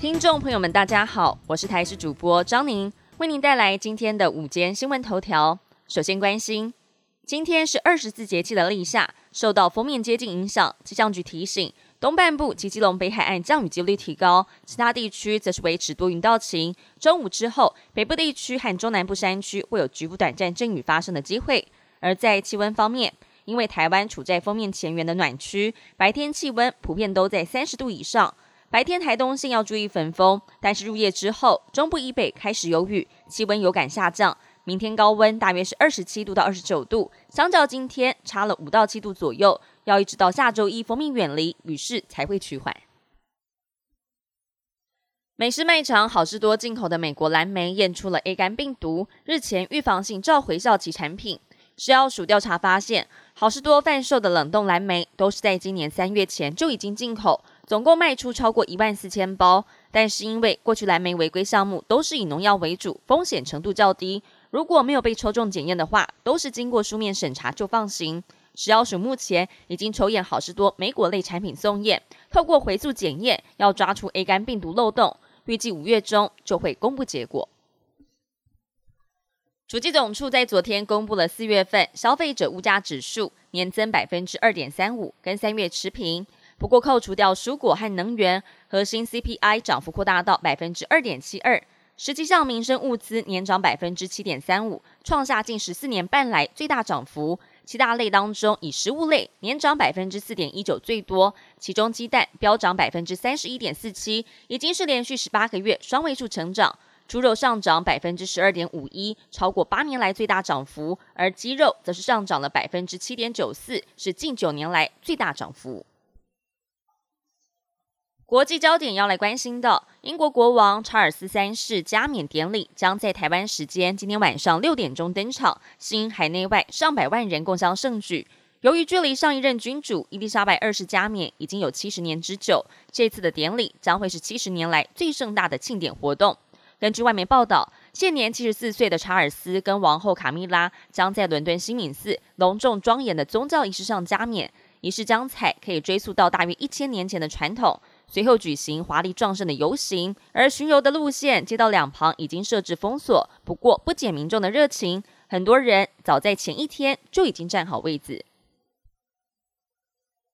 听众朋友们，大家好，我是台视主播张宁，为您带来今天的午间新闻头条。首先关心，今天是二十四节气的立夏，受到封面接近影响，气象局提醒，东半部及基隆北海岸降雨几率提高，其他地区则是维持多云到晴。中午之后，北部地区和中南部山区会有局部短暂阵雨发生的机会。而在气温方面，因为台湾处在封面前缘的暖区，白天气温普遍都在三十度以上。白天台东县要注意焚风，但是入夜之后，中部以北开始有雨，气温有感下降。明天高温大约是二十七度到二十九度，相较今天差了五到七度左右。要一直到下周一风命远离，雨势才会趋缓。美式卖场好事多进口的美国蓝莓验出了 A 肝病毒，日前预防性召回效期产品。食药署调查发现，好事多贩售的冷冻蓝莓都是在今年三月前就已经进口，总共卖出超过一万四千包。但是因为过去蓝莓违规项目都是以农药为主，风险程度较低，如果没有被抽中检验的话，都是经过书面审查就放行。食药署目前已经抽验好事多莓果类产品送验，透过回溯检验，要抓出 A 肝病毒漏洞，预计五月中就会公布结果。主计总处在昨天公布了四月份消费者物价指数年增百分之二点三五，跟三月持平。不过扣除掉蔬果和能源，核心 CPI 涨幅扩大到百分之二点七二。实际上，民生物资年涨百分之七点三五，创下近十四年半来最大涨幅。七大类当中，以食物类年涨百分之四点一九最多，其中鸡蛋飙涨百分之三十一点四七，已经是连续十八个月双位数成长。猪肉上涨百分之十二点五一，超过八年来最大涨幅，而鸡肉则是上涨了百分之七点九四，是近九年来最大涨幅。国际焦点要来关心的，英国国王查尔斯三世加冕典礼将在台湾时间今天晚上六点钟登场，吸引海内外上百万人共襄盛举。由于距离上一任君主伊丽莎白二世加冕已经有七十年之久，这次的典礼将会是七十年来最盛大的庆典活动。根据外媒报道，现年七十四岁的查尔斯跟王后卡米拉将在伦敦新敏寺隆重庄严的宗教仪式上加冕。仪式将彩可以追溯到大约一千年前的传统，随后举行华丽壮盛的游行。而巡游的路线，街道两旁已经设置封锁，不过不减民众的热情，很多人早在前一天就已经站好位子。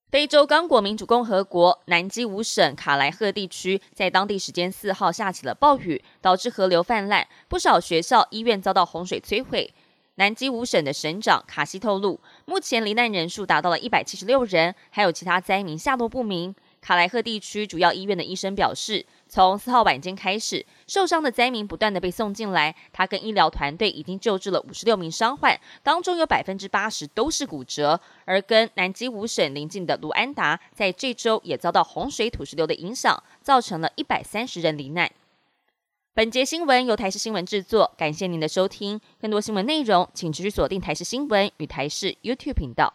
非洲刚果民主共和国南基五省卡莱赫地区，在当地时间四号下起了暴雨，导致河流泛滥，不少学校、医院遭到洪水摧毁。南基五省的省长卡西透露，目前罹难人数达到了一百七十六人，还有其他灾民下落不明。卡莱赫地区主要医院的医生表示，从四号晚间开始，受伤的灾民不断的被送进来。他跟医疗团队已经救治了五十六名伤患，当中有百分之八十都是骨折。而跟南基五省邻近的卢安达，在这周也遭到洪水土石流的影响，造成了一百三十人罹难。本节新闻由台视新闻制作，感谢您的收听。更多新闻内容，请持续锁定台视新闻与台视 YouTube 频道。